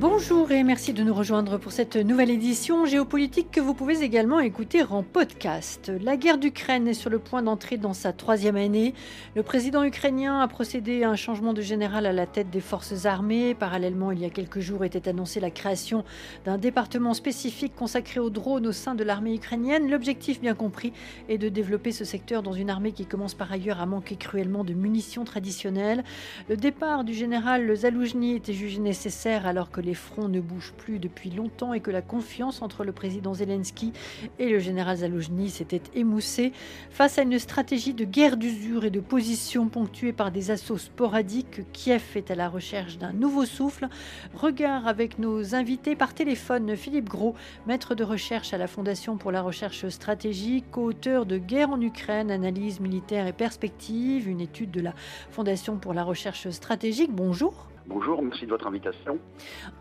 Bonjour et merci de nous rejoindre pour cette nouvelle édition géopolitique que vous pouvez également écouter en podcast. La guerre d'Ukraine est sur le point d'entrer dans sa troisième année. Le président ukrainien a procédé à un changement de général à la tête des forces armées. Parallèlement, il y a quelques jours était annoncée la création d'un département spécifique consacré aux drones au sein de l'armée ukrainienne. L'objectif, bien compris, est de développer ce secteur dans une armée qui commence par ailleurs à manquer cruellement de munitions traditionnelles. Le départ du général Zaloujny était jugé nécessaire alors que les fronts ne bougent plus depuis longtemps et que la confiance entre le président Zelensky et le général Zaloujny s'était émoussée. Face à une stratégie de guerre d'usure et de position ponctuée par des assauts sporadiques, Kiev est à la recherche d'un nouveau souffle. Regard avec nos invités par téléphone, Philippe Gros, maître de recherche à la Fondation pour la recherche stratégique, auteur de Guerre en Ukraine, analyse militaire et perspective, une étude de la Fondation pour la recherche stratégique. Bonjour. Bonjour, merci de votre invitation.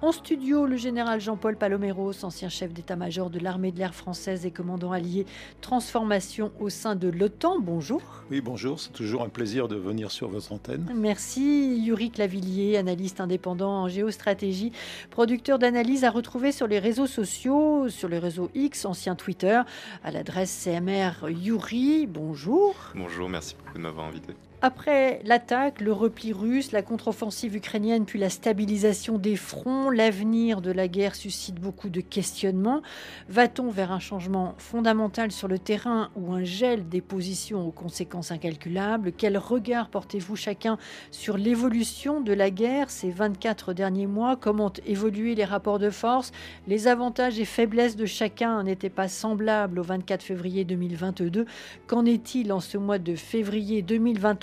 En studio, le général Jean-Paul Paloméros, ancien chef d'état-major de l'armée de l'air française et commandant allié transformation au sein de l'OTAN. Bonjour. Oui, bonjour, c'est toujours un plaisir de venir sur votre antenne. Merci. Yuri Clavillier, analyste indépendant en géostratégie, producteur d'analyse à retrouver sur les réseaux sociaux, sur le réseau X, ancien Twitter, à l'adresse CMR Yuri. Bonjour. Bonjour, merci beaucoup de m'avoir invité. Après l'attaque, le repli russe, la contre-offensive ukrainienne, puis la stabilisation des fronts, l'avenir de la guerre suscite beaucoup de questionnements. Va-t-on vers un changement fondamental sur le terrain ou un gel des positions aux conséquences incalculables? Quel regard portez-vous chacun sur l'évolution de la guerre ces 24 derniers mois? Comment évolué les rapports de force? Les avantages et faiblesses de chacun n'étaient pas semblables au 24 février 2022. Qu'en est-il en ce mois de février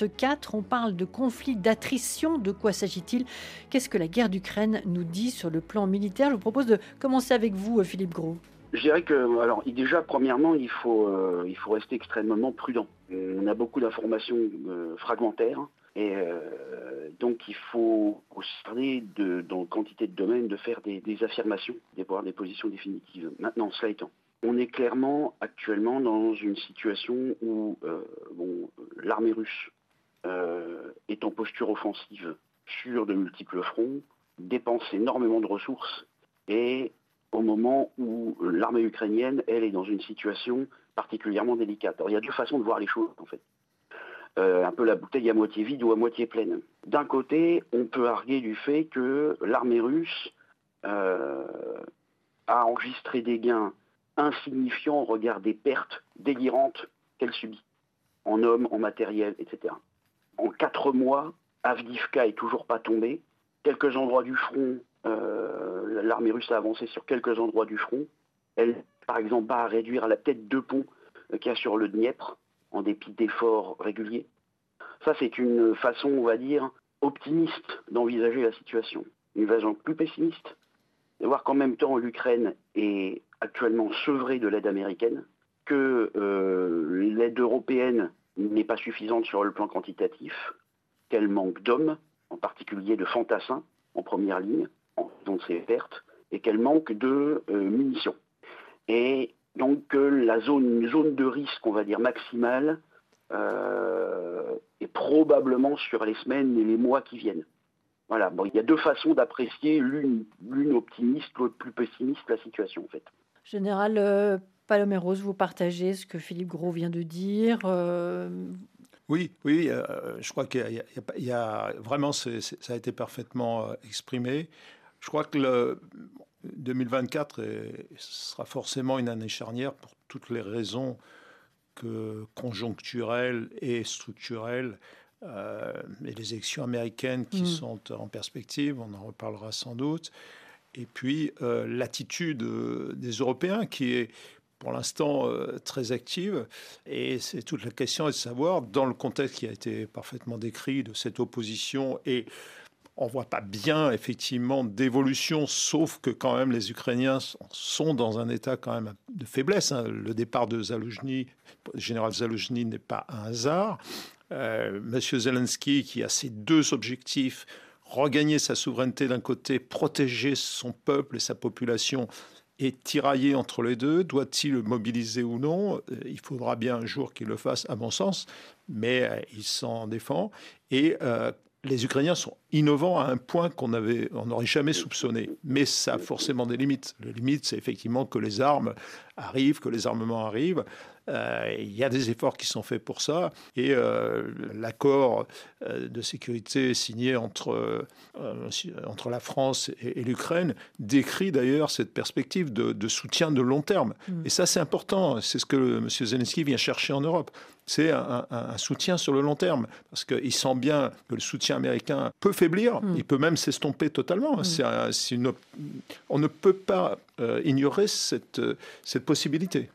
2023 on parle de conflit, d'attrition. De quoi s'agit-il? Qu'est-ce que la guerre d'Ukraine nous dit sur le plan militaire? Je vous propose de commencer avec vous, euh, Philippe Gros. Je dirais que, alors, déjà, premièrement, il faut, euh, il faut rester extrêmement prudent. On a beaucoup d'informations euh, fragmentaires. Et donc, il faut aussi de, dans quantité de domaines, de faire des, affirmations, d'avoir des positions définitives. Maintenant, cela étant, on est clairement actuellement dans une situation où bon, l'armée russe est en posture offensive sur de multiples fronts, dépense énormément de ressources et au moment où l'armée ukrainienne, elle, est dans une situation particulièrement délicate. Alors il y a deux façons de voir les choses en fait. Euh, un peu la bouteille à moitié vide ou à moitié pleine. D'un côté, on peut arguer du fait que l'armée russe euh, a enregistré des gains insignifiants au regard des pertes délirantes qu'elle subit, en hommes, en matériel, etc. En quatre mois, Avdivka est toujours pas tombé. Quelques endroits du front, euh, l'armée russe a avancé sur quelques endroits du front. Elle, par exemple, pas à réduire la tête deux ponts euh, qu'il y a sur le Dniepr, en dépit d'efforts réguliers. Ça, c'est une façon, on va dire, optimiste d'envisager la situation. Une façon plus pessimiste, de voir qu'en même temps, l'Ukraine est actuellement sevrée de l'aide américaine, que euh, l'aide européenne n'est pas suffisante sur le plan quantitatif, qu'elle manque d'hommes, en particulier de fantassins en première ligne, en raison de ses pertes, et qu'elle manque de euh, munitions. Et donc la zone, zone de risque, on va dire maximale, euh, est probablement sur les semaines et les mois qui viennent. Voilà, bon, il y a deux façons d'apprécier, l'une optimiste, l'autre plus pessimiste, la situation en fait. Général, euh, Paloméros, vous partagez ce que Philippe Gros vient de dire. Euh, oui, oui, euh, je crois qu'il y, a vraiment, ça a été parfaitement euh, exprimé. Je crois que le 2024 sera forcément une année charnière pour toutes les raisons que conjoncturelles et structurelles. et les élections américaines qui mm. sont en perspective, on en reparlera sans doute. Et puis l'attitude des Européens qui est pour l'instant euh, très active. Et c'est toute la question de savoir, dans le contexte qui a été parfaitement décrit de cette opposition et on voit pas bien effectivement d'évolution, sauf que quand même les Ukrainiens sont dans un état quand même de faiblesse. Hein. Le départ de Zaloujny, général Zaloujny, n'est pas un hasard. Euh, Monsieur Zelensky, qui a ces deux objectifs, regagner sa souveraineté d'un côté, protéger son peuple et sa population est tiraillé entre les deux. Doit-il mobiliser ou non? Euh, Il faudra bien un jour qu'il le fasse, à mon sens, mais euh, il s'en défend. Et euh, les Ukrainiens sont innovants à un point qu'on avait, on n'aurait jamais soupçonné. Mais ça a forcément des limites. La limite, c'est effectivement que les armes arrivent, que les armements arrivent. Euh, il y a des efforts qui sont faits pour ça. Et euh, l'accord euh, de sécurité signé entre, entre la France et, l'Ukraine décrit d'ailleurs cette perspective de, soutien de long terme. Mm. Et ça, c'est important. C'est ce que M. Zelensky vient chercher en Europe. C'est un, soutien sur le long terme. Parce qu'il sent bien que le soutien américain peut faiblir, mm. il peut même s'estomper totalement. Mm. on ne peut pas ignorer cette, cette possibilité.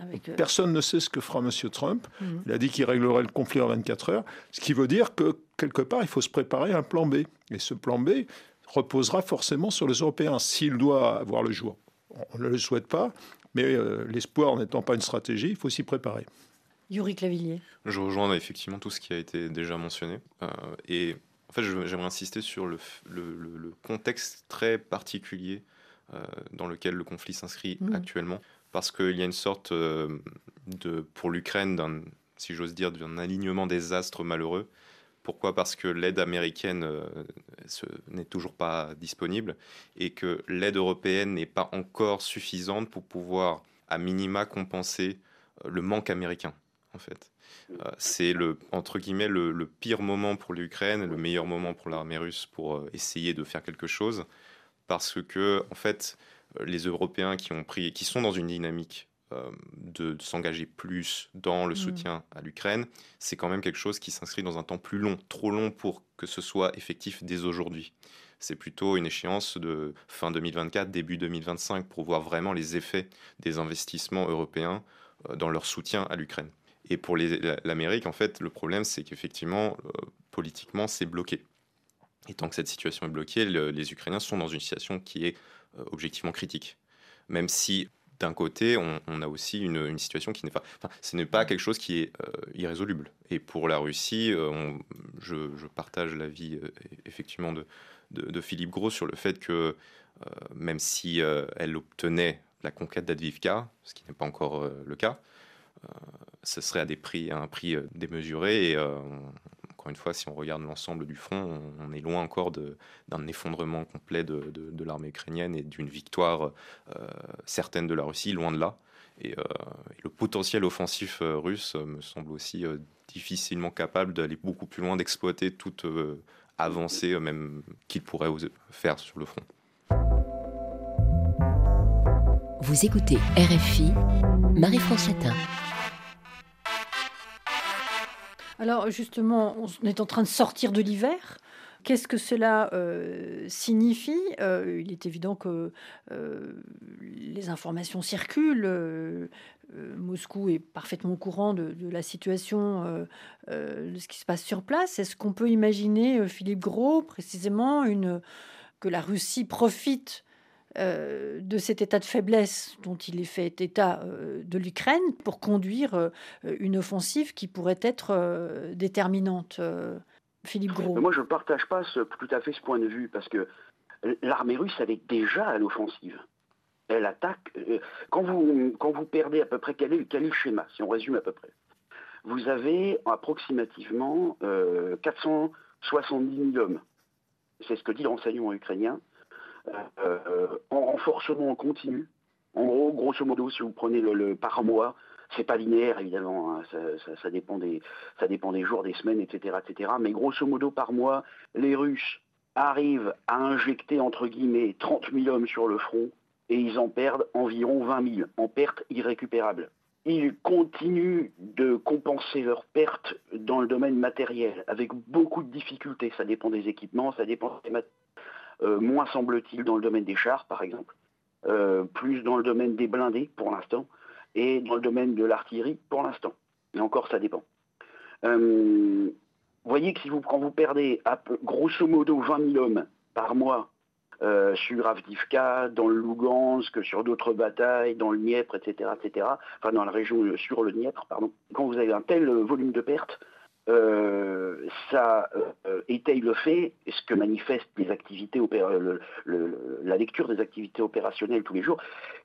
Euh, Personne ne sait ce que fera M. Trump. Mhm. Il a dit qu'il réglerait le conflit en 24 heures, ce qui veut dire que quelque part, il faut se préparer à un plan B. Et ce plan B reposera forcément sur les Européens s'il doit avoir le jour. On ne le souhaite pas, mais euh, l'espoir n'étant pas une stratégie, il faut s'y préparer. Yuri Clavillier. Je rejoins effectivement tout ce qui a été déjà mentionné. Euh, et en fait, j'aimerais insister sur le, contexte très particulier dans lequel le conflit s'inscrit mhm. actuellement parce qu'il y a une sorte euh, de, pour l'Ukraine, si j'ose dire, d'un alignement des astres malheureux. Pourquoi? Parce que l'aide américaine euh, n'est toujours pas disponible et que l'aide européenne n'est pas encore suffisante pour pouvoir, à minima, compenser euh, le manque américain, en fait. c'est le entre guillemets le, le pire moment pour l'Ukraine, le meilleur moment pour l'armée russe pour essayer de faire quelque chose, parce que en fait, les Européens qui ont pris, qui sont dans une dynamique euh, de, s'engager plus dans le mm. soutien à l'Ukraine, c'est quand même quelque chose qui s'inscrit dans un temps plus long, trop long pour que ce soit effectif dès aujourd'hui. C'est plutôt une échéance de fin 2024, début 2025 pour voir vraiment les effets des investissements européens euh, dans leur soutien à l'Ukraine. Et pour l'Amérique, en fait, le problème, c'est qu'effectivement, euh, politiquement, c'est bloqué. Et tant que cette situation est bloquée, les Ukrainiens sont dans une situation qui est objectivement critique. Même si d'un côté, on, a aussi une, situation qui n'est pas, enfin, ce n'est pas quelque chose qui est euh, irrésoluble. Et pour la Russie, euh, je, partage l'avis effectivement de, de, Philippe Gros sur le fait que même si elle obtenait la conquête d'Advivka, ce qui n'est pas encore le cas, ce serait à des prix, à un prix démesuré et encore une fois, si on regarde l'ensemble du front, on, est loin encore d'un effondrement complet de, l'armée ukrainienne et d'une victoire euh, certaine de la Russie, loin de là. Et, euh, le potentiel offensif euh, russe me semble aussi difficilement capable d'aller beaucoup plus loin, d'exploiter toute avancée même qu'il pourrait faire sur le front. Vous écoutez RFI, Marie-France Chatin. Alors justement, on est en train de sortir de l'hiver. Qu'est-ce que cela euh, signifie? Euh, Il est évident que euh, les informations circulent. Moscou est parfaitement au courant de, la situation, de ce qui se passe sur place. Est-ce qu'on peut imaginer, Philippe Gros, précisément, que la Russie profite euh, de cet état de faiblesse dont il est fait état euh, de l'Ukraine pour conduire euh, une offensive qui pourrait être déterminante. Philippe Gros. Moi, je ne partage pas tout à fait ce point de vue parce que l'armée russe, elle est déjà à l'offensive. Elle attaque. quand, vous, perdez à peu près, quel est, quel est le schéma, si on résume à peu près? Vous avez approximativement 470 000 hommes. C'est ce que dit le ukrainien en renforcement continu. En gros, grosso modo, si vous prenez le, par mois, c'est pas linéaire évidemment, hein. ça, dépend des, jours, des semaines, etc., etc. Mais grosso modo par mois, les Russes arrivent à injecter entre guillemets 30 000 hommes sur le front et ils en perdent environ 20 000 en pertes irrécupérables. Ils continuent de compenser leurs pertes dans le domaine matériel avec beaucoup de difficultés. Ça dépend des équipements, ça dépend des matériels euh, moins semble-t-il dans le domaine des chars, par exemple, euh, plus dans le domaine des blindés pour l'instant, et dans le domaine de l'artillerie pour l'instant. Et encore, ça dépend. Euh, vous voyez que si vous, quand vous perdez grosso modo 20 000 hommes par mois sur Avdivka, dans le Lugansk, sur d'autres batailles, dans le Dniepr, etc., etc., enfin dans la région sur le Dniepr, pardon, quand vous avez un tel volume de pertes, euh, ça euh, étaye le fait, ce que manifestent les activités la lecture des activités opérationnelles tous les jours,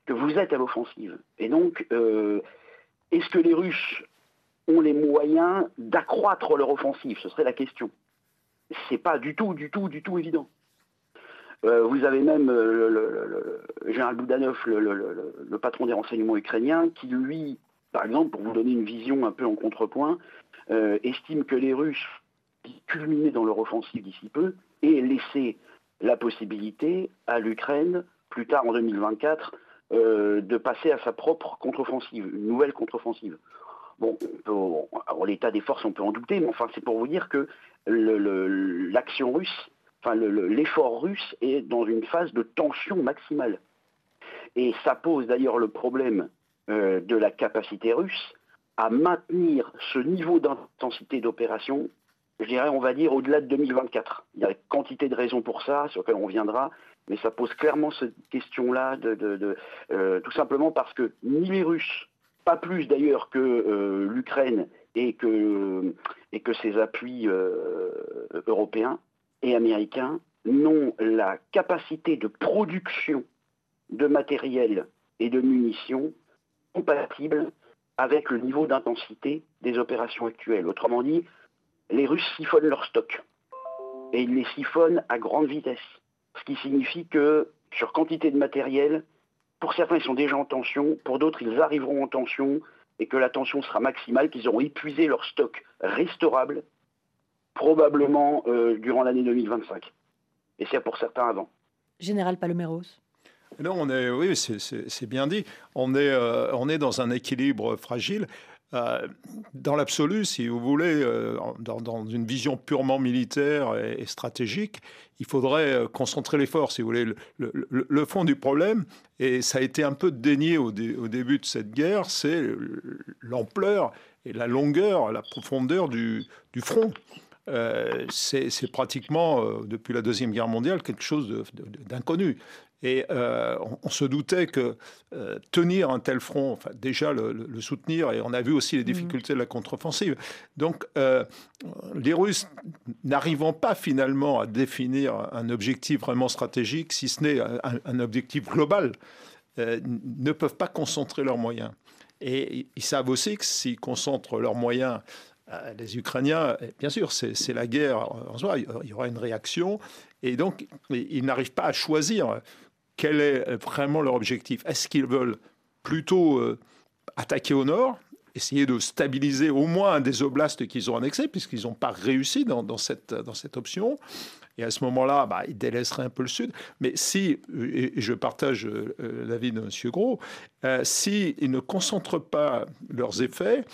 que vous êtes à l'offensive. Et donc, euh, est-ce que les Russes ont les moyens d'accroître leur offensive? Ce serait la question. c'est pas du tout, du tout, du tout évident. vous avez même le, général Boudanov, le, patron des renseignements ukrainiens, qui lui, par exemple, pour vous donner une vision un peu en contrepoint, estime que les Russes culminer dans leur offensive d'ici peu et laisser la possibilité à l'Ukraine, plus tard en 2024, euh, de passer à sa propre contre-offensive, une nouvelle contre-offensive. Bon, l'état des forces, on peut en douter, mais enfin, c'est pour vous dire que l'action russe, enfin, l'effort russe est dans une phase de tension maximale. Et ça pose d'ailleurs le problème euh, de la capacité russe à maintenir ce niveau d'intensité d'opération je dirais, on va dire, au-delà de 2024. Il y a quantité de raisons pour ça, sur lesquelles on reviendra, mais ça pose clairement cette question-là, euh, tout simplement parce que ni les Russes, pas plus d'ailleurs que euh, l'Ukraine et que, et que ses appuis euh, européens et américains, n'ont la capacité de production de matériel et de munitions compatible avec le niveau d'intensité des opérations actuelles. Autrement dit, les Russes siphonnent leur stock. Et ils les siphonnent à grande vitesse. Ce qui signifie que sur quantité de matériel, pour certains ils sont déjà en tension, pour d'autres ils arriveront en tension et que la tension sera maximale, qu'ils auront épuisé leur stock restaurable probablement euh, durant l'année 2025. Et c'est pour certains avant. Général Paloméros. Non, on est, oui, c'est bien dit. On est, euh, on est dans un équilibre fragile. Euh, dans l'absolu, si vous voulez, euh, dans, une vision purement militaire et, stratégique, il faudrait euh, concentrer les forces, si vous voulez. Le, fond du problème, et ça a été un peu dénié au, début de cette guerre, c'est l'ampleur et la longueur, la profondeur du, front. C'est pratiquement, depuis la Deuxième Guerre mondiale, quelque chose d'inconnu. Et euh, on, se doutait que euh, tenir un tel front, enfin, déjà le, soutenir, et on a vu aussi les mmh. difficultés de la contre-offensive. Donc, euh, les Russes, n'arrivant pas finalement à définir un objectif vraiment stratégique, si ce n'est un, objectif global, ne peuvent pas concentrer leurs moyens. Et ils savent aussi que s'ils concentrent leurs moyens les Ukrainiens, bien sûr, c'est la guerre en soi, il y aura une réaction, et donc ils n'arrivent pas à choisir quel est vraiment leur objectif Est-ce qu'ils veulent plutôt euh, attaquer au nord, essayer de stabiliser au moins des oblasts qu'ils ont annexés, puisqu'ils n'ont pas réussi dans, cette, dans cette option? Et à ce moment-là, bah, ils délaisseraient un peu le Sud. Mais si, et je partage euh, l'avis de M. Gros, euh, s'ils ne concentrent pas leurs effets,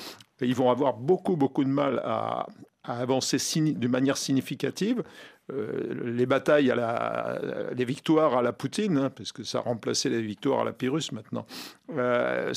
ils vont avoir beaucoup, beaucoup de mal à, avancer d'une manière significative. Euh, les batailles, les victoires à la Poutine, hein, parce que ça a remplacé les victoires à la Pyrrhus maintenant, euh,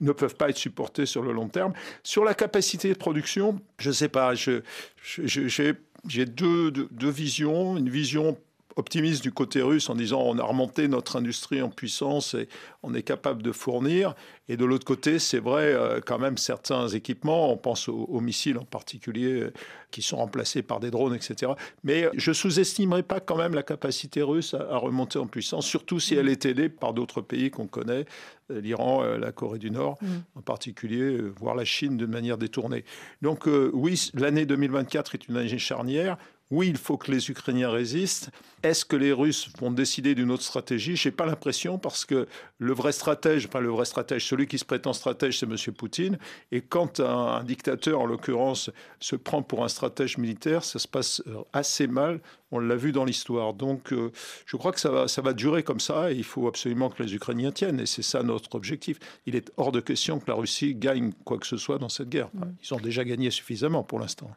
ne peuvent pas être supportées sur le long terme. Sur la capacité de production, je ne sais pas, j'ai deux, deux visions. Une vision optimiste du côté russe en disant on a remonté notre industrie en puissance et on est capable de fournir. Et de l'autre côté, c'est vrai, euh, quand même, certains équipements, on pense aux, missiles en particulier, euh, qui sont remplacés par des drones, etc. Mais je sous-estimerai pas quand même la capacité russe à, remonter en puissance, surtout si elle est aidée par d'autres pays qu'on connaît, euh, l'Iran, la Corée du Nord mm. en particulier, voire la Chine de manière détournée. Donc oui, l'année 2024 est une année charnière oui, il faut que les Ukrainiens résistent. Est-ce que les Russes vont décider d'une autre stratégie? Je n'ai pas l'impression parce que le vrai stratège, enfin le vrai stratège, celui qui se prétend stratège, c'est M. Poutine. Et quand un, dictateur, en l'occurrence, se prend pour un stratège militaire, ça se passe euh, assez mal. On l'a vu dans l'histoire. Donc euh, je crois que ça va, ça va durer comme ça et il faut absolument que les Ukrainiens tiennent. Et c'est ça notre objectif. Il est hors de question que la Russie gagne quoi que ce soit dans cette guerre. Mm. Ils ont déjà gagné suffisamment pour l'instant.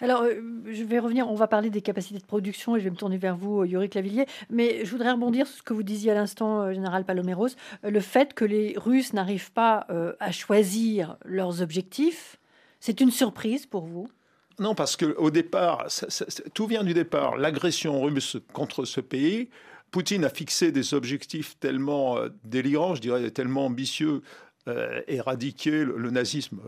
Alors, euh, je vais revenir, on va parler des capacités de production et je vais me tourner vers vous, Yuri Clavillier. Mais je voudrais rebondir sur ce que vous disiez à l'instant, Général Paloméros le fait que les Russes n'arrivent pas euh, à choisir leurs objectifs, c'est une surprise pour vous? Non, parce qu'au départ, tout vient du départ. L'agression russe contre ce pays, Poutine a fixé des objectifs tellement euh, délirants, je dirais tellement ambitieux, euh, éradiquer le, nazisme,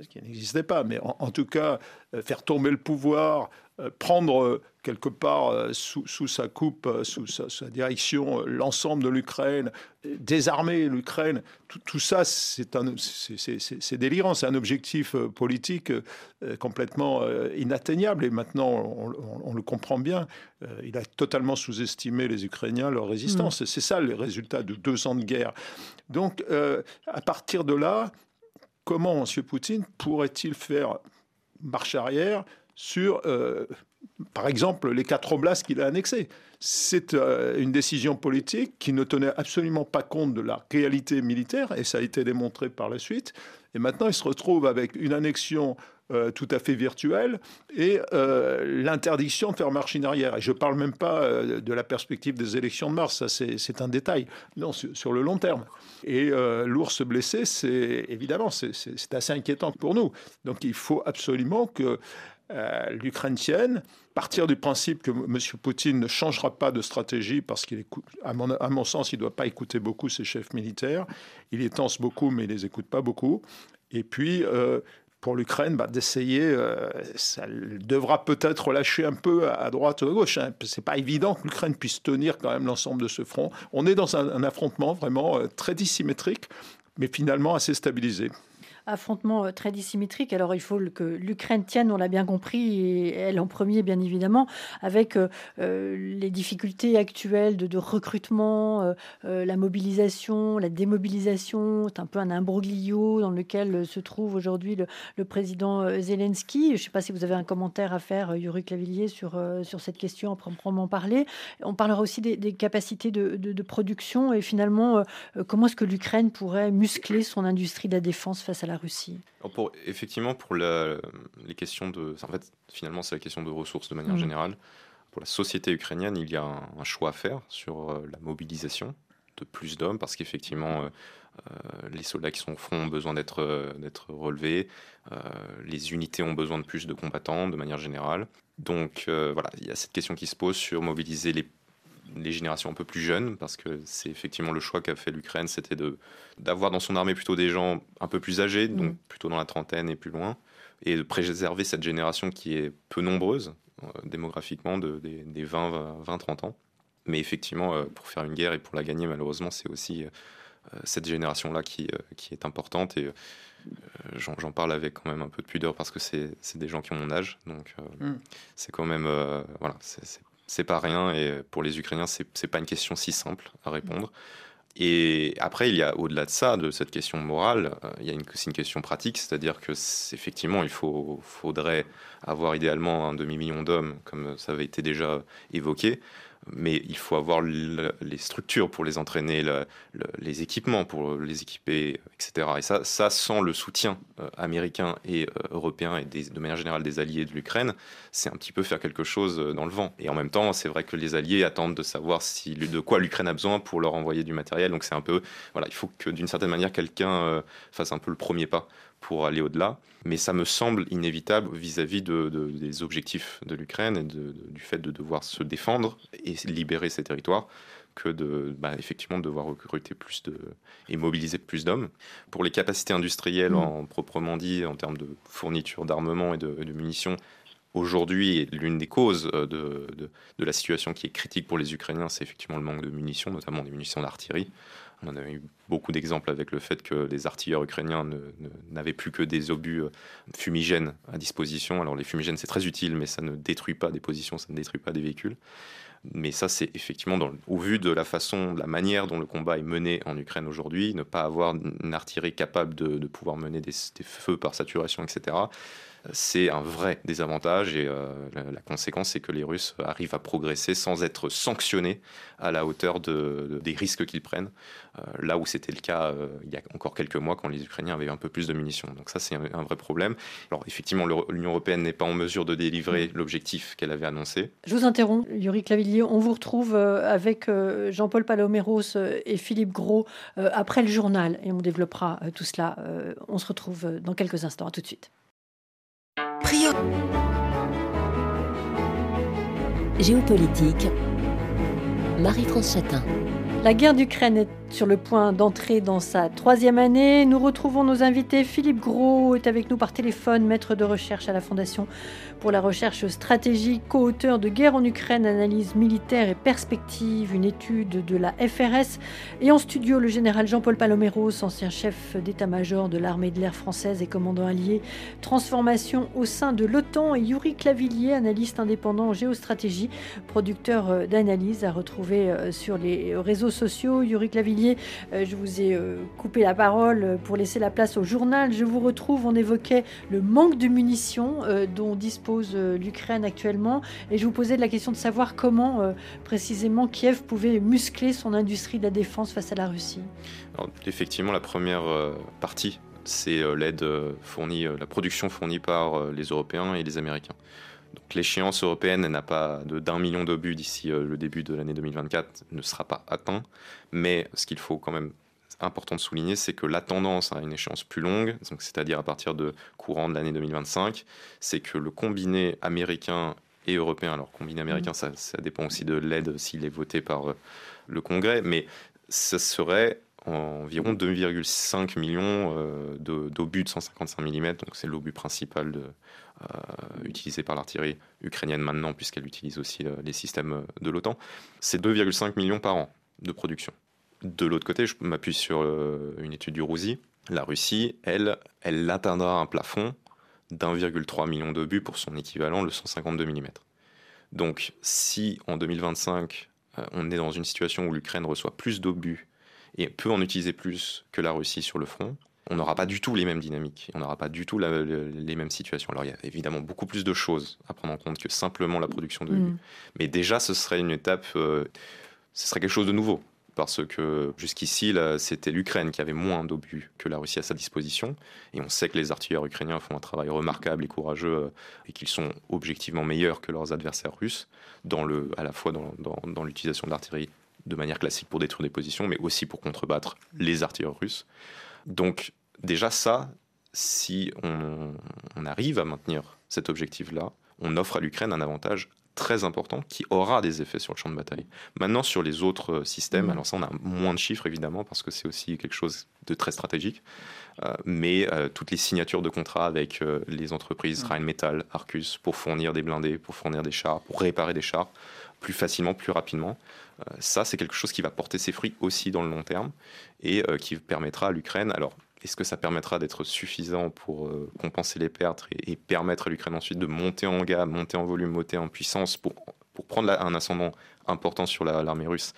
ce qui n'existait pas, mais en, tout cas faire tomber le pouvoir, prendre quelque part euh, sous, sa coupe, euh, sous sa, direction, l'ensemble de l'Ukraine, désarmer l'Ukraine, tout, ça, c'est délirant, c'est un objectif politique complètement inatteignable. Et maintenant, on, le comprend bien, il a totalement sous-estimé les Ukrainiens, leur résistance. Mm. C'est ça le résultat de deux ans de guerre. Donc, à partir de là, comment M. Poutine pourrait-il faire marche arrière sur, euh, par exemple, les quatre oblasts qu'il a annexés. C'est euh, une décision politique qui ne tenait absolument pas compte de la réalité militaire, et ça a été démontré par la suite. Et maintenant, il se retrouve avec une annexion euh, tout à fait virtuelle et l'interdiction de faire marche in arrière. Et je ne parle même pas de la perspective des élections de mars, ça c'est un détail. Non, sur, sur, le long terme. Et l'ours blessé, c'est évidemment, c'est assez inquiétant pour nous. Donc il faut absolument que euh, l'Ukraine tienne, partir du principe que M. Poutine ne changera pas de stratégie parce qu'il à mon, sens, il ne doit pas écouter beaucoup ses chefs militaires. Il les tense beaucoup, mais il ne les écoute pas beaucoup. Et puis, euh, pour l'Ukraine, bah, d'essayer, euh, ça devra peut-être lâcher un peu à droite ou à gauche. Hein. C'est pas évident que l'Ukraine puisse tenir quand même l'ensemble de ce front. On est dans un, un affrontement vraiment très dissymétrique, mais finalement assez stabilisé affrontement euh, très dissymétrique. Alors il faut que l'Ukraine tienne, on l'a bien compris, et elle en premier bien évidemment, avec euh, euh, les difficultés actuelles de, recrutement, la mobilisation, la démobilisation. C'est un peu un imbroglio dans lequel se trouve aujourd'hui le, président Zelensky. Je ne sais pas si vous avez un commentaire à faire, Yuri Clavillier, sur, sur cette question, à proprement parler. On parlera aussi des, capacités de, de, production et finalement comment est-ce que l'Ukraine pourrait muscler son industrie de la défense face à la Russie pour, Effectivement, pour les questions de... En fait, finalement, c'est la question de ressources de manière mm. générale. Pour la société ukrainienne, il y a un, choix à faire sur euh, la mobilisation de plus d'hommes, parce qu'effectivement, euh, euh, les soldats qui sont au front ont besoin d'être d'être relevés, les unités ont besoin de plus de combattants de manière générale. Donc voilà, il y a cette question qui se pose sur mobiliser les les générations un peu plus jeunes, parce que c'est effectivement le choix qu'a fait l'Ukraine, c'était de d'avoir dans son armée plutôt des gens un peu plus âgés, donc mm. plutôt dans la trentaine et plus loin, et de préserver cette génération qui est peu nombreuse euh, démographiquement, de, des, 20-30 ans. Mais effectivement, euh, pour faire une guerre et pour la gagner, malheureusement, c'est aussi euh, cette génération-là qui, qui est importante. Et j'en parle avec quand même un peu de pudeur parce que c'est des gens qui ont mon âge. Donc mm. c'est quand même... voilà, c'est c'est pas rien et pour les Ukrainiens, c'est pas une question si simple à répondre. Et après, il y a au-delà de ça, de cette question morale, euh, il y a une, une question pratique, c'est-à-dire que effectivement, il faut, faudrait avoir idéalement un demi-million d'hommes, comme ça avait été déjà évoqué mais il faut avoir les structures pour les entraîner, les équipements pour les équiper, etc. Et ça, sans le soutien euh, américain et euh, européen et de manière générale des alliés de l'Ukraine, c'est un petit peu faire quelque chose euh, dans le vent. Et en même temps, c'est vrai que les alliés attendent de savoir de quoi l'Ukraine a besoin pour leur envoyer du matériel. Donc c'est un peu, voilà, il faut que d'une certaine manière quelqu'un fasse un peu le premier pas pour aller au-delà. Mais ça me semble inévitable vis-à-vis de, des objectifs de l'Ukraine et du fait de devoir se défendre et libérer ses territoires que de bah, effectivement devoir recruter plus de et mobiliser plus d'hommes. Pour les capacités industrielles, mmh. en proprement dit, en termes de fourniture d'armement et de, munitions, aujourd'hui, l'une des causes euh, de, de, de, la situation qui est critique pour les Ukrainiens, c'est effectivement le manque de munitions, notamment des munitions d'artillerie. On a eu beaucoup d'exemples avec le fait que les artilleurs ukrainiens n'avaient plus que des obus euh, fumigènes à disposition. Alors les fumigènes, c'est très utile, mais ça ne détruit pas des positions, ça ne détruit pas des véhicules. Mais ça, c'est effectivement, au vu de la façon, de la manière dont le combat est mené en Ukraine aujourd'hui, ne pas avoir une artillerie capable de, pouvoir mener des, feux par saturation, etc., c'est un vrai désavantage et euh, la, conséquence c'est que les Russes arrivent à progresser sans être sanctionnés à la hauteur de, des risques qu'ils prennent, euh, là où c'était le cas euh, il y a encore quelques mois quand les Ukrainiens avaient un peu plus de munitions. Donc ça c'est un, vrai problème. Alors effectivement l'Union européenne n'est pas en mesure de délivrer l'objectif qu'elle avait annoncé. Je vous interromps, Yuri Clavillier, on vous retrouve avec Jean-Paul Paloméros et Philippe Gros après le journal et on développera tout cela. on se retrouve dans quelques instants, à tout de suite. Géopolitique, Marie-France Chatin. La guerre d'Ukraine est sur le point d'entrer dans sa troisième année. Nous retrouvons nos invités. Philippe Gros est avec nous par téléphone, maître de recherche à la Fondation pour la recherche stratégique, co-auteur de Guerre en Ukraine, analyse militaire et perspective, une étude de la FRS. Et en studio, le général Jean-Paul Paloméros, ancien chef d'état-major de l'armée de l'air française et commandant allié, transformation au sein de l'OTAN. Et Yuri Clavillier, analyste indépendant en géostratégie, producteur d'analyse à retrouver euh, sur les réseaux sociaux. Yuri Clavillier, euh, je vous ai euh, coupé la parole pour laisser la place au journal. Je vous retrouve, on évoquait le manque de munitions dont dispose euh, l'Ukraine actuellement. Et je vous posais la question de savoir comment euh, précisément Kiev pouvait muscler son industrie de la défense face à la Russie. effectivement, la première euh, partie, c'est l'aide fournie, la production fournie par les Européens et les Américains. Donc l'échéance européenne n'a pas d'un million d'obus d'ici le début de l'année 2024 ne sera pas atteint, mais ce qu'il faut quand même important de souligner, c'est que la tendance à une échéance plus longue, c'est-à-dire à partir de courant de l'année 2025, c'est que le combiné américain et européen, alors combiné américain, mmh. ça, dépend aussi de l'aide s'il est voté par euh, le Congrès, mais ce serait environ 2,5 millions euh, d'obus de, 155 mm, donc c'est l'obus principal de, euh, utilisé par l'artillerie ukrainienne maintenant, puisqu'elle utilise aussi les systèmes de l'OTAN. C'est 2,5 millions par an de production. De l'autre côté, je m'appuie sur euh, une étude du Rousi. La Russie, elle, elle atteindra un plafond d'1,3 million d'obus pour son équivalent, le 152 mm. Donc, si en 2025, euh, on est dans une situation où l'Ukraine reçoit plus d'obus et peut en utiliser plus que la Russie sur le front, on n'aura pas du tout les mêmes dynamiques, on n'aura pas du tout les mêmes situations. Alors il y a évidemment beaucoup plus de choses à prendre en compte que simplement la production d'obus. Mm. Mais déjà, ce serait une étape, euh, ce serait quelque chose de nouveau parce que jusqu'ici, c'était l'Ukraine qui avait moins d'obus que la Russie à sa disposition. Et on sait que les artilleurs ukrainiens font un travail remarquable et courageux euh, et qu'ils sont objectivement meilleurs que leurs adversaires russes, dans le, à la fois dans, dans, l'utilisation de l'artillerie de manière classique pour détruire des positions, mais aussi pour contrebattre les artilleurs russes. Donc déjà ça, si on, on arrive à maintenir cet objectif-là, on offre à l'Ukraine un avantage très important qui aura des effets sur le champ de bataille. Maintenant, sur les autres euh, systèmes, mm. alors ça, on a moins de chiffres évidemment parce que c'est aussi quelque chose de très stratégique. Euh, mais euh, toutes les signatures de contrats avec les entreprises mm. Rheinmetall, Arcus, pour fournir des blindés, pour fournir des chars, pour réparer des chars plus facilement, plus rapidement, ça, c'est quelque chose qui va porter ses fruits aussi dans le long terme et qui permettra à l'Ukraine, alors est-ce que ça permettra d'être suffisant pour euh, compenser les pertes et, permettre à l'Ukraine ensuite de monter en gamme, monter en volume, monter en puissance pour, pour prendre un ascendant important sur l'armée russe?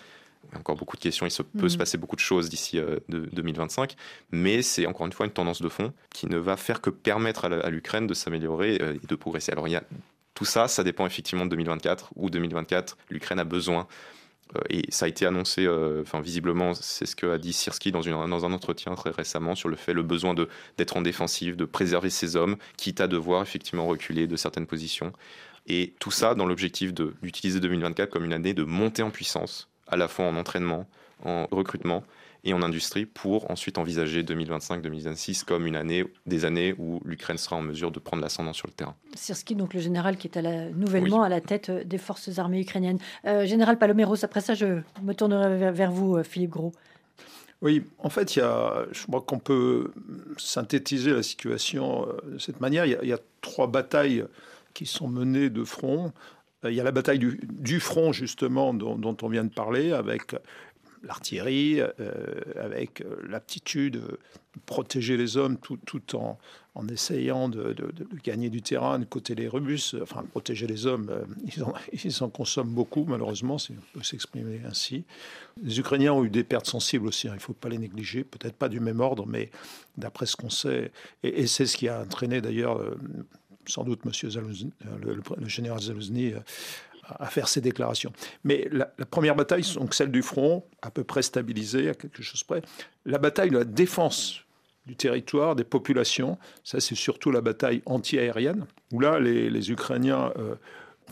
Il y a encore beaucoup de questions, il se, peut se mm. passer beaucoup de choses d'ici 2025, euh, mais c'est encore une fois une tendance de fond qui ne va faire que permettre à l'Ukraine de s'améliorer euh, et de progresser. Alors il y a, tout ça, ça dépend effectivement de 2024, ou 2024, l'Ukraine a besoin et ça a été annoncé, euh, enfin visiblement, c'est ce qu'a dit Sirski dans, dans, un entretien très récemment sur le fait, le besoin d'être en défensive, de préserver ses hommes, quitte à devoir effectivement reculer de certaines positions. Et tout ça dans l'objectif d'utiliser 2024 comme une année de montée en puissance, à la fois en entraînement, en recrutement, et en industrie pour ensuite envisager 2025-2026 comme une année, des années où l'Ukraine sera en mesure de prendre l'ascendant sur le terrain. Sirski, donc le général qui est à la, nouvellement à la tête des forces armées ukrainiennes. Euh, général Paloméros, après ça, je me tournerai vers, vous, euh, Philippe Gros. Oui, en fait, il y a, je crois qu'on peut synthétiser la situation euh, de cette manière. Il y, a, trois batailles qui sont menées de front. Il y a la bataille du, front, justement, dont, dont, on vient de parler, avec l'artillerie, euh, avec euh, l'aptitude de protéger les hommes tout, tout en, en essayant de, de, gagner du terrain de côté les Russes, enfin protéger les hommes, euh, ils, en, consomment beaucoup malheureusement, si on peut s'exprimer ainsi. Les Ukrainiens ont eu des pertes sensibles aussi, hein, il ne faut pas les négliger, peut-être pas du même ordre, mais d'après ce qu'on sait, et, c'est ce qui a entraîné d'ailleurs sans doute Monsieur le, le, général Zalouzny à faire ces déclarations. Mais la, première bataille, donc celle du front, à peu près stabilisée, à quelque chose près. La bataille de la défense du territoire, des populations, ça c'est surtout la bataille anti-aérienne, où là les, Ukrainiens euh,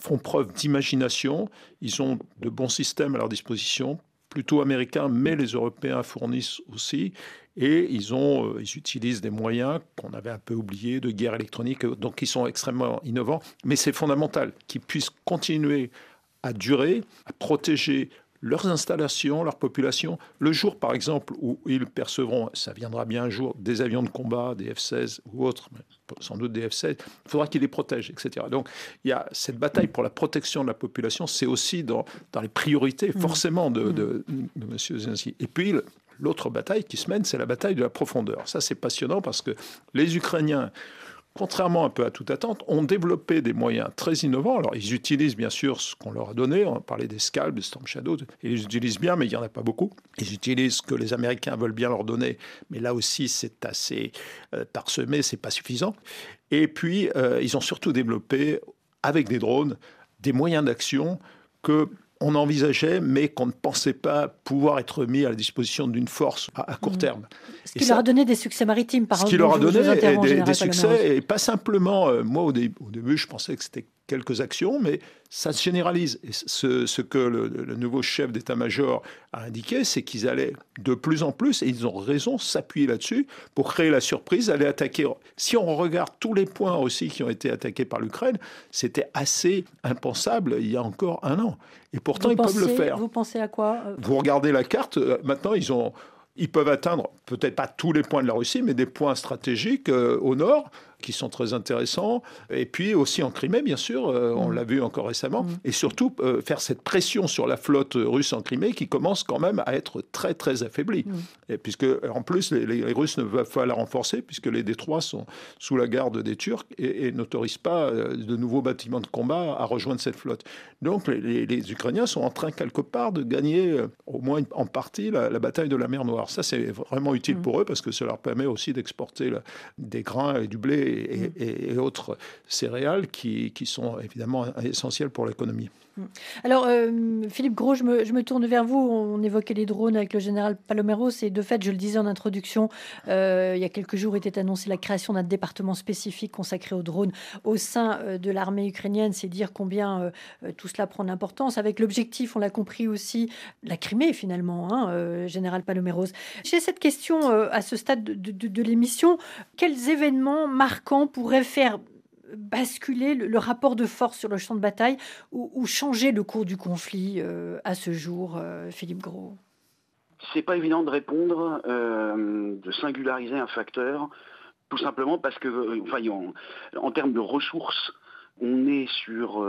font preuve d'imagination, ils ont de bons systèmes à leur disposition, plutôt américains, mais les Européens fournissent aussi. Et ils, ont, euh, ils utilisent des moyens qu'on avait un peu oubliés de guerre électronique, donc ils sont extrêmement innovants. Mais c'est fondamental qu'ils puissent continuer à durer, à protéger leurs installations, leur population. Le jour, par exemple, où ils percevront, ça viendra bien un jour, des avions de combat, des F-16 ou autres, sans doute des F-16, il faudra qu'ils les protègent, etc. Donc il y a cette bataille pour la protection de la population, c'est aussi dans, dans les priorités mmh. forcément de, de, mmh. de, M. Zelensky. Et puis l'autre bataille qui se mène, c'est la bataille de la profondeur. Ça, c'est passionnant parce que les Ukrainiens contrairement un peu à toute attente, ont développé des moyens très innovants. Alors, ils utilisent bien sûr ce qu'on leur a donné. On parlait des Scalps, des Storm Shadow. Ils utilisent bien, mais il n'y en a pas beaucoup. Ils utilisent ce que les Américains veulent bien leur donner. Mais là aussi, c'est assez euh, parsemé, c'est pas suffisant. Et puis, euh, ils ont surtout développé, avec des drones, des moyens d'action que on envisageait, mais qu'on ne pensait pas pouvoir être mis à la disposition d'une force à, court mmh. terme. Ce qui leur a donné des succès maritimes, par exemple. Ce qui leur a donné des, succès, et pas simplement, euh, moi au, au, début je pensais que c'était quelques actions, mais ça se généralise. Et ce, que le, nouveau chef d'état-major a indiqué, c'est qu'ils allaient de plus en plus, et ils ont raison, s'appuyer là-dessus pour créer la surprise, aller attaquer. Si on regarde tous les points aussi qui ont été attaqués par l'Ukraine, c'était assez impensable il y a encore un an. Et pourtant, ils peuvent le faire. Vous pensez à quoi euh? Vous regardez la carte, euh, maintenant, ils ont ils peuvent atteindre peut-être pas tous les points de la Russie, mais des points stratégiques euh, au nord qui sont très intéressants. Et puis aussi en Crimée, bien sûr, euh, on mm. l'a vu encore récemment. Mm. Et surtout, euh, faire cette pression sur la flotte russe en Crimée qui commence quand même à être très, très affaiblie. Mm. Et puisque, en plus, les, Russes ne veulent pas la renforcer puisque les détroits sont sous la garde des Turcs et, n'autorisent pas de nouveaux bâtiments de combat à rejoindre cette flotte. Donc, les, Ukrainiens sont en train, quelque part, de gagner, au moins en partie, la, la bataille de la mer Noire. Ça, c'est vraiment utile pour eux parce que ça leur permet aussi d'exporter des grains et du blé et, autres céréales qui, sont évidemment essentiels pour l'économie. Mm. Alors, euh, Philippe Gros, je me, tourne vers vous. On évoquait les drones avec le général Paloméros. Et de fait, je le disais en introduction, euh, il y a quelques jours était annoncée la création d'un département spécifique consacré aux drones au sein euh, de l'armée ukrainienne. C'est dire combien tout cela prend d'importance. Avec l'objectif, on l'a compris aussi, la Crimée finalement, hein, général Paloméros. J'ai cette question à ce stade de l'émission. Quels événements marquants pourraient faire basculer le, rapport de force sur le champ de bataille ou, changer le cours du conflit euh, à ce jour, euh, Philippe Gros? C'est pas évident de répondre, euh, de singulariser un facteur, tout simplement parce que, enfin, en, termes de ressources, on est sur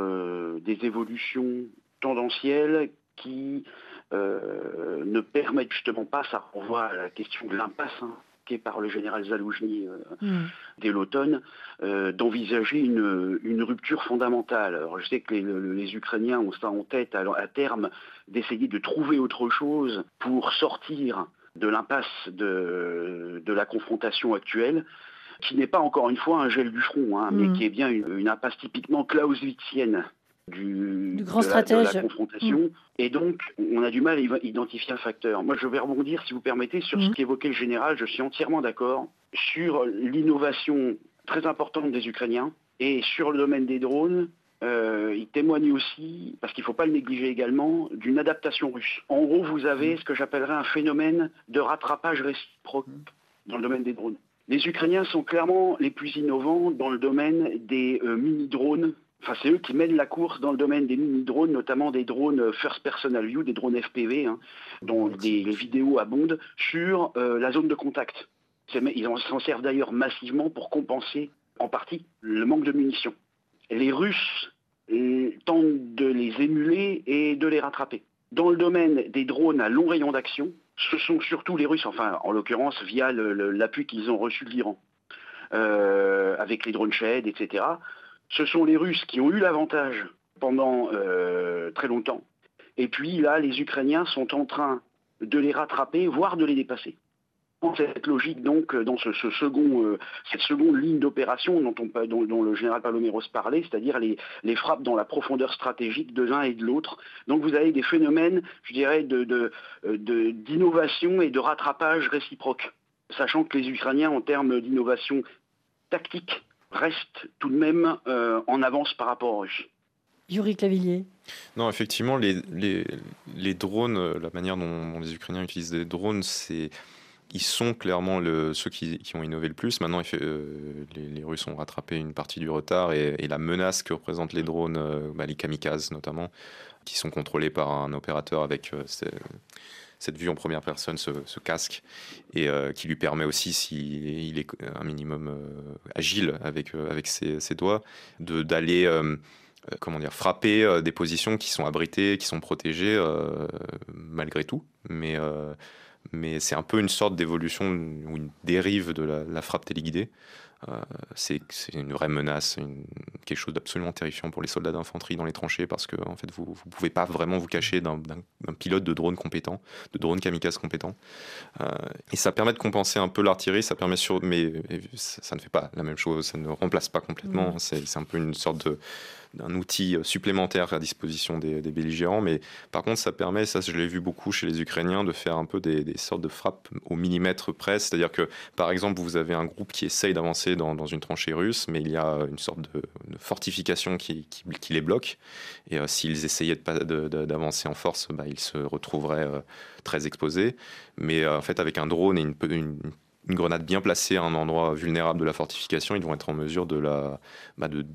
des évolutions tendancielles qui ne permettent justement pas, ça renvoie à la question de l'impasse hein, par le général Zaloujny euh, hmm. dès l'automne, euh, d'envisager une, rupture fondamentale. Alors je sais que les, Ukrainiens ont ça en tête à, terme d'essayer de trouver autre chose pour sortir de l'impasse de, la confrontation actuelle qui n'est pas encore une fois un gel du front, hein, mais hmm. qui est bien une, impasse typiquement clausewitzienne du, grand stratège. De la confrontation. Mm. Et donc, on a du mal à identifier un facteur. Moi, je vais rebondir, si vous permettez, sur ce mm. qu'évoquait le général. Je suis entièrement d'accord sur l'innovation très importante des Ukrainiens et sur le domaine des drones. Euh, il témoigne aussi, parce qu'il ne faut pas le négliger également, d'une adaptation russe. En gros, vous avez ce que j'appellerais un phénomène de rattrapage réciproque dans le domaine des drones. Les Ukrainiens sont clairement les plus innovants dans le domaine des euh, mini-drones Enfin, c'est eux qui mènent la course dans le domaine des mini-drones, notamment des drones First Personal View, des drones FPV, hein, dont des vidéos abondent sur euh, la zone de contact. Ils s'en servent d'ailleurs massivement pour compenser en partie le manque de munitions. Les Russes euh, tentent de les émuler et de les rattraper. Dans le domaine des drones à long rayon d'action, ce sont surtout les Russes, enfin en l'occurrence via l'appui qu'ils ont reçu de l'Iran, euh, avec les drones Shed, etc ce sont les Russes qui ont eu l'avantage pendant euh, très longtemps. Et puis là, les Ukrainiens sont en train de les rattraper, voire de les dépasser. Cette logique, donc, dans ce, second, euh, cette seconde ligne d'opération dont, le général Paloméros parlait, c'est-à-dire les, frappes dans la profondeur stratégique de l'un et de l'autre. Donc vous avez des phénomènes, je dirais, d'innovation et de rattrapage réciproque, sachant que les Ukrainiens, en termes d'innovation tactique, reste tout de même euh, en avance par rapport aux Russes. Yuri Clavillier. Non, effectivement, les, les, drones, euh, la manière dont, les Ukrainiens utilisent des drones, c'est ils sont clairement le, ceux qui, ont innové le plus. Maintenant, les, Russes ont rattrapé une partie du retard et, la menace que représentent les drones, bah, les kamikazes notamment, qui sont contrôlés par un opérateur avec cette vue en première personne, ce, casque, et qui lui permet aussi, s'il est un minimum agile avec, avec ses, doigts, d'aller euh, comment dire, frapper euh, des positions qui sont abritées, qui sont protégées euh, malgré tout. Mais, mais c'est un peu une sorte d'évolution ou une dérive de la frappe téléguidée. Euh, c'est une vraie menace, quelque chose d'absolument terrifiant pour les soldats d'infanterie dans les tranchées parce que en fait, vous ne pouvez pas vraiment vous cacher d'un pilote de drone compétent, de drone kamikaze compétent. Euh, et ça permet de compenser un peu l'artillerie, ça permet sur, mais ça, ne fait pas la même chose, ça ne remplace pas complètement. Mmh. C'est un peu une sorte de d'un outil supplémentaire à disposition des, belligérants. Mais par contre, ça permet, ça je l'ai vu beaucoup chez les Ukrainiens, de faire un peu des, sortes de frappes au millimètre près. C'est-à-dire que, par exemple, vous avez un groupe qui essaye d'avancer dans, une tranchée russe, mais il y a une sorte de, fortification qui, les bloque. Et euh, s'ils essayaient d'avancer en force, bah, ils se retrouveraient euh, très exposés. Mais euh, en fait, avec un drone et une une grenade bien placée à un endroit vulnérable de la fortification, ils vont être en mesure de, la, bah, de,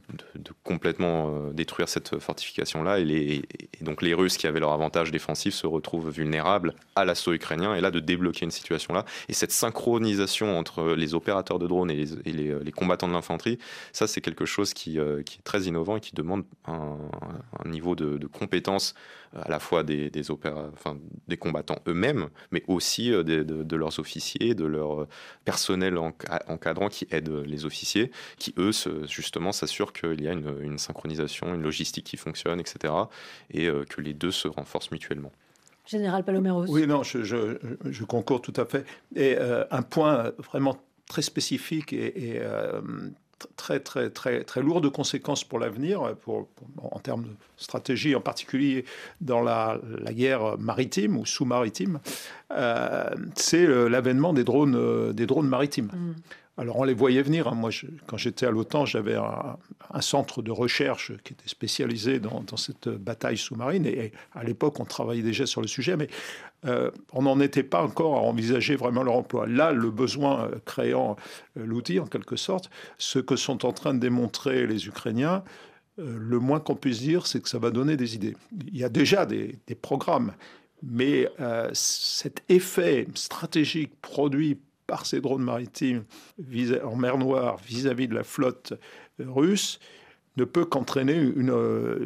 complètement euh, détruire cette fortification-là. Et, donc les Russes qui avaient leur avantage défensif se retrouvent vulnérables à l'assaut ukrainien et là de débloquer une situation-là. Et cette synchronisation entre les opérateurs de drones et les, combattants de l'infanterie, ça c'est quelque chose qui, euh, qui, est très innovant et qui demande un, niveau de, compétence à la fois des, des, enfin, des combattants eux-mêmes, mais aussi euh, de, leurs officiers, de leurs personnel encadrant qui aide les officiers, qui eux, justement, s'assurent qu'il y a une, synchronisation, une logistique qui fonctionne, etc. Et euh, que les deux se renforcent mutuellement. Général Paloméros. Oui, non, je, je, concours tout à fait. Et euh, un point vraiment très spécifique et, euh, très, très, très, très lourd de conséquences pour l'avenir, pour, en termes de stratégie, en particulier dans la, guerre maritime ou sous-maritime, euh, c'est l'avènement des drones, euh, des drones maritimes. Mm. Alors on les voyait venir. Hein. Moi, quand j'étais à l'OTAN, j'avais un, centre de recherche qui était spécialisé dans, cette bataille sous-marine. Et, à l'époque, on travaillait déjà sur le sujet, mais euh, on n'en était pas encore à envisager vraiment leur emploi. Là, le besoin euh, créant euh, l'outil, en quelque sorte, ce que sont en train de démontrer les Ukrainiens, le moins qu'on puisse dire, c'est que ça va donner des idées. Il y a déjà des, programmes, mais cet effet stratégique produit par ces drones maritimes en mer Noire vis-à-vis de la flotte russe ne peut qu'entraîner une,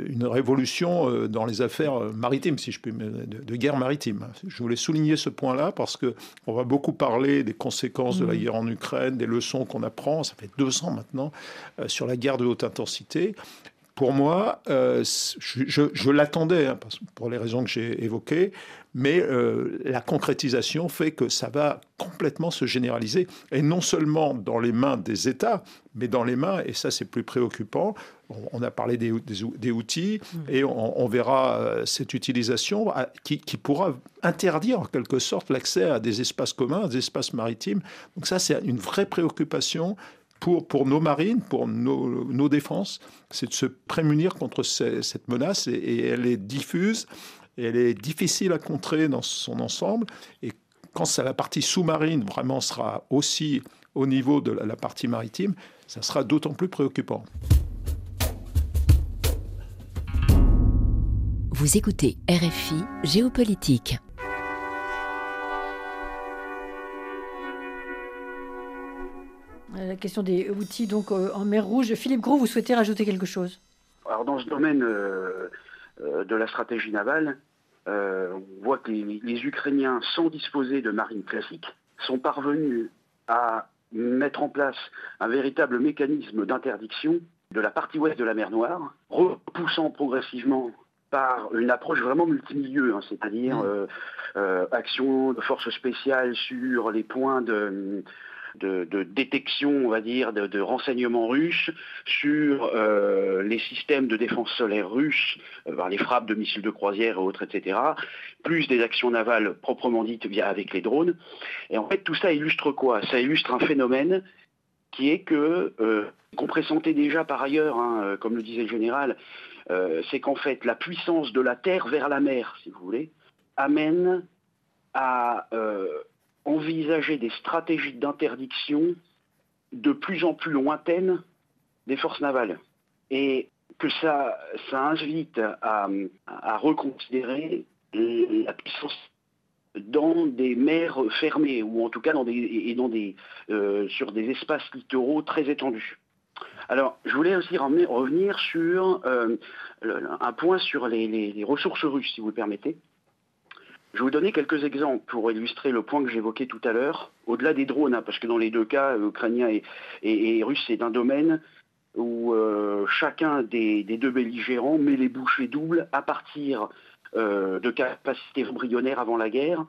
une, révolution euh, dans les affaires maritimes, si je puis de, de guerre maritime. Je voulais souligner ce point-là parce que on va beaucoup parler des conséquences de la mmh. guerre en Ukraine, des leçons qu'on apprend. Ça fait deux ans maintenant euh, sur la guerre de haute intensité pour moi, euh, je, l'attendais, hein, pour les raisons que j'ai évoquées, mais euh, la concrétisation fait que ça va complètement se généraliser, et non seulement dans les mains des États, mais dans les mains, et ça c'est plus préoccupant, on, a parlé des, des, outils, mmh. et on, verra euh, cette utilisation qui, qui, pourra interdire en quelque sorte l'accès à des espaces communs, à des espaces maritimes. Donc ça c'est une vraie préoccupation pour, nos marines, pour nos, défenses, c'est de se prémunir contre cette menace et, elle est diffuse, elle est difficile à contrer dans son ensemble. Et quand ça, la partie sous-marine vraiment sera aussi au niveau de la partie maritime, ça sera d'autant plus préoccupant. Vous écoutez RFI Géopolitique. La question des outils donc euh, en mer Rouge. Philippe Gros, vous souhaitez rajouter quelque chose? Alors dans ce domaine euh, euh, de la stratégie navale, on voit que les, Ukrainiens, sans disposer de marine classique, sont parvenus à mettre en place un véritable mécanisme d'interdiction de la partie ouest de la mer Noire, repoussant progressivement par une approche vraiment multimilieu, hein, c'est-à-dire mmh. action de forces spéciales sur les points de, de, détection, on va dire, de, renseignements russes sur euh, les systèmes de défense solaire russes, euh, les frappes de missiles de croisière et autres, etc., plus des actions navales proprement dites via avec les drones. Et en fait, tout ça illustre quoi? Ça illustre un phénomène qui est que, euh, qu'on pressentait déjà par ailleurs, hein, comme le disait le général, c'est qu'en fait, la puissance de la terre vers la mer, si vous voulez, amène à envisager des stratégies d'interdiction de plus en plus lointaines des forces navales. Et que ça, invite à, reconsidérer la puissance dans des mers fermées, ou en tout cas euh, sur des espaces littoraux très étendus. Alors, je voulais aussi revenir sur euh, un point sur les, ressources russes, si vous le permettez. Je vais vous donner quelques exemples pour illustrer le point que j'évoquais tout à l'heure, au-delà des drones, hein, parce que dans les deux cas, ukrainien et, russe, c'est d'un domaine où euh, chacun des, deux belligérants met les bouchées doubles à partir euh, de capacités embryonnaires avant la guerre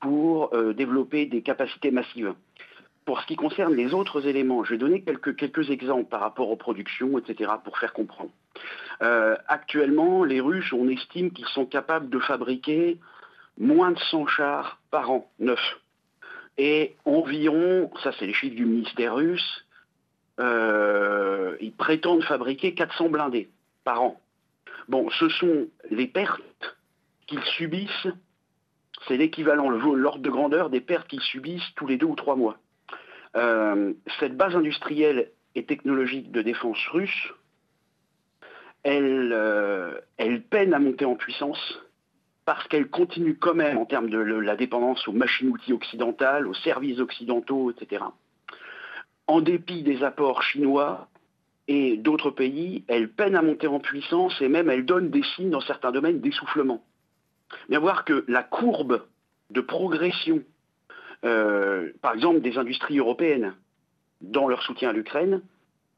pour développer des capacités massives. Pour ce qui concerne les autres éléments, je vais donner quelques, quelques exemples par rapport aux productions, etc., pour faire comprendre. Euh, actuellement, les Russes, on estime qu'ils sont capables de fabriquer moins de 100 chars par an, neufs. Et environ, ça c'est les chiffres du ministère russe, euh, ils prétendent fabriquer 400 blindés par an. Bon, ce sont les pertes qu'ils subissent, c'est l'équivalent, l'ordre de grandeur des pertes qu'ils subissent tous les deux ou trois mois. Euh, cette base industrielle et technologique de défense russe, elle, euh, elle peine à monter en puissance parce qu'elle continue quand même en termes de la dépendance aux machines-outils occidentales, aux services occidentaux, etc. En dépit des apports chinois et d'autres pays, elle peine à monter en puissance et même elle donne des signes dans certains domaines d'essoufflement. Bien voir que la courbe de progression euh, par exemple des industries européennes dans leur soutien à l'Ukraine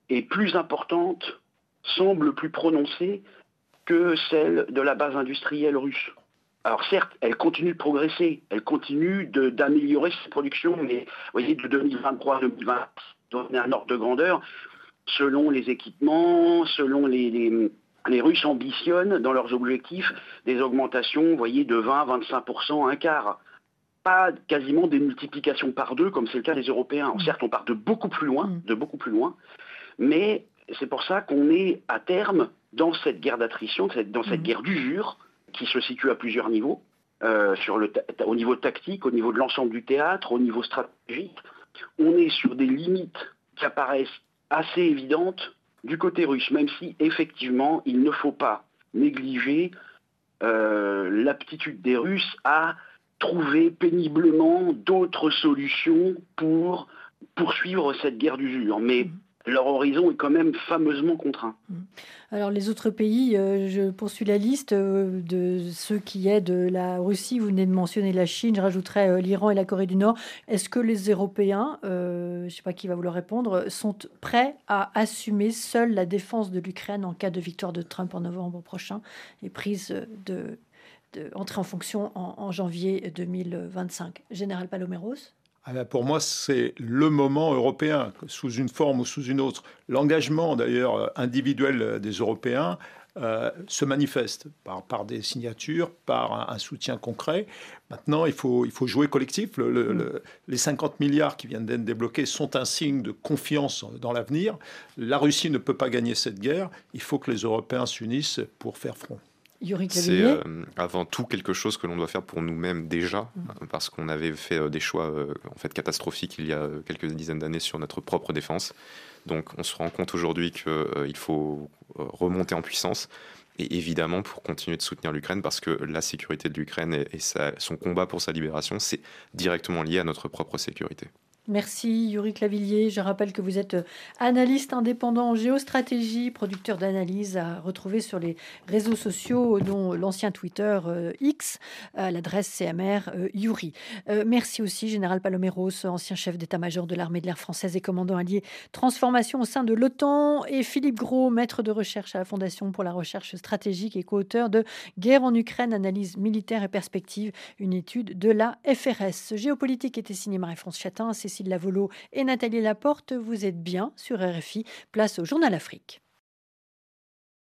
est plus importante, semble plus prononcée que celle de la base industrielle russe. Alors certes, elle continue de progresser, elle continue d'améliorer ses productions, mais vous voyez, de 2023 à 2020, donner un ordre de grandeur, selon les équipements, selon les, les, les, Russes ambitionnent dans leurs objectifs des augmentations, vous voyez, de 20, 25%, un quart pas quasiment des multiplications par deux comme c'est le cas des Européens. Certes, on part de beaucoup plus loin, mm. de beaucoup plus loin, mais c'est pour ça qu'on est à terme dans cette guerre d'attrition, dans cette mm. guerre d'usure qui se situe à plusieurs niveaux, euh, au niveau tactique, au niveau de l'ensemble du théâtre, au niveau stratégique. On est sur des limites qui apparaissent assez évidentes du côté russe, même si effectivement il ne faut pas négliger euh, l'aptitude des Russes à trouver péniblement d'autres solutions pour poursuivre cette guerre d'usure. Mais mm. Leur horizon est quand même fameusement contraint. Mm. Alors les autres pays, euh, je poursuis la liste euh, de ceux qui aident la Russie. Vous venez de mentionner la Chine, je rajouterai euh, l'Iran et la Corée du Nord. Est-ce que les Européens, je ne sais pas qui va vouloir répondre, sont prêts à assumer seuls la défense de l'Ukraine en cas de victoire de Trump en novembre prochain et prise de entrer en fonction en, janvier 2025. Général Paloméros pour moi, c'est le moment européen, sous une forme ou sous une autre. L'engagement, d'ailleurs, individuel des Européens euh, se manifeste par, par, des signatures, par un, soutien concret. Maintenant, il faut, il faut jouer collectif. les 50 milliards qui viennent d'être débloqués sont un signe de confiance dans l'avenir. La Russie ne peut pas gagner cette guerre. Il faut que les Européens s'unissent pour faire front. C'est euh, avant tout quelque chose que l'on doit faire pour nous-mêmes déjà, euh, parce qu'on avait fait euh, des choix en fait catastrophiques il y a quelques dizaines d'années sur notre propre défense. Donc on se rend compte aujourd'hui qu'il faut remonter en puissance. Et évidemment, pour continuer de soutenir l'Ukraine, parce que la sécurité de l'Ukraine et, son combat pour sa libération, c'est directement lié à notre propre sécurité. Merci Yuri Clavillier. Je rappelle que vous êtes euh, analyste indépendant en géostratégie, producteur d'analyse à retrouver sur les réseaux sociaux, dont l'ancien Twitter euh, X, à l'adresse CMR euh, Yuri. merci aussi Général Paloméros, ancien chef d'état-major de l'armée de l'air française et commandant allié transformation au sein de l'OTAN, et Philippe Gros, maître de recherche à la Fondation pour la recherche stratégique et co-auteur de Guerre en Ukraine, analyse militaire et perspective, une étude de la FRS. Géopolitique était signé Marie-France Chatin, Cécile Lavolo et Nathalie Laporte. Vous êtes bien sur RFI. Place au Journal Afrique.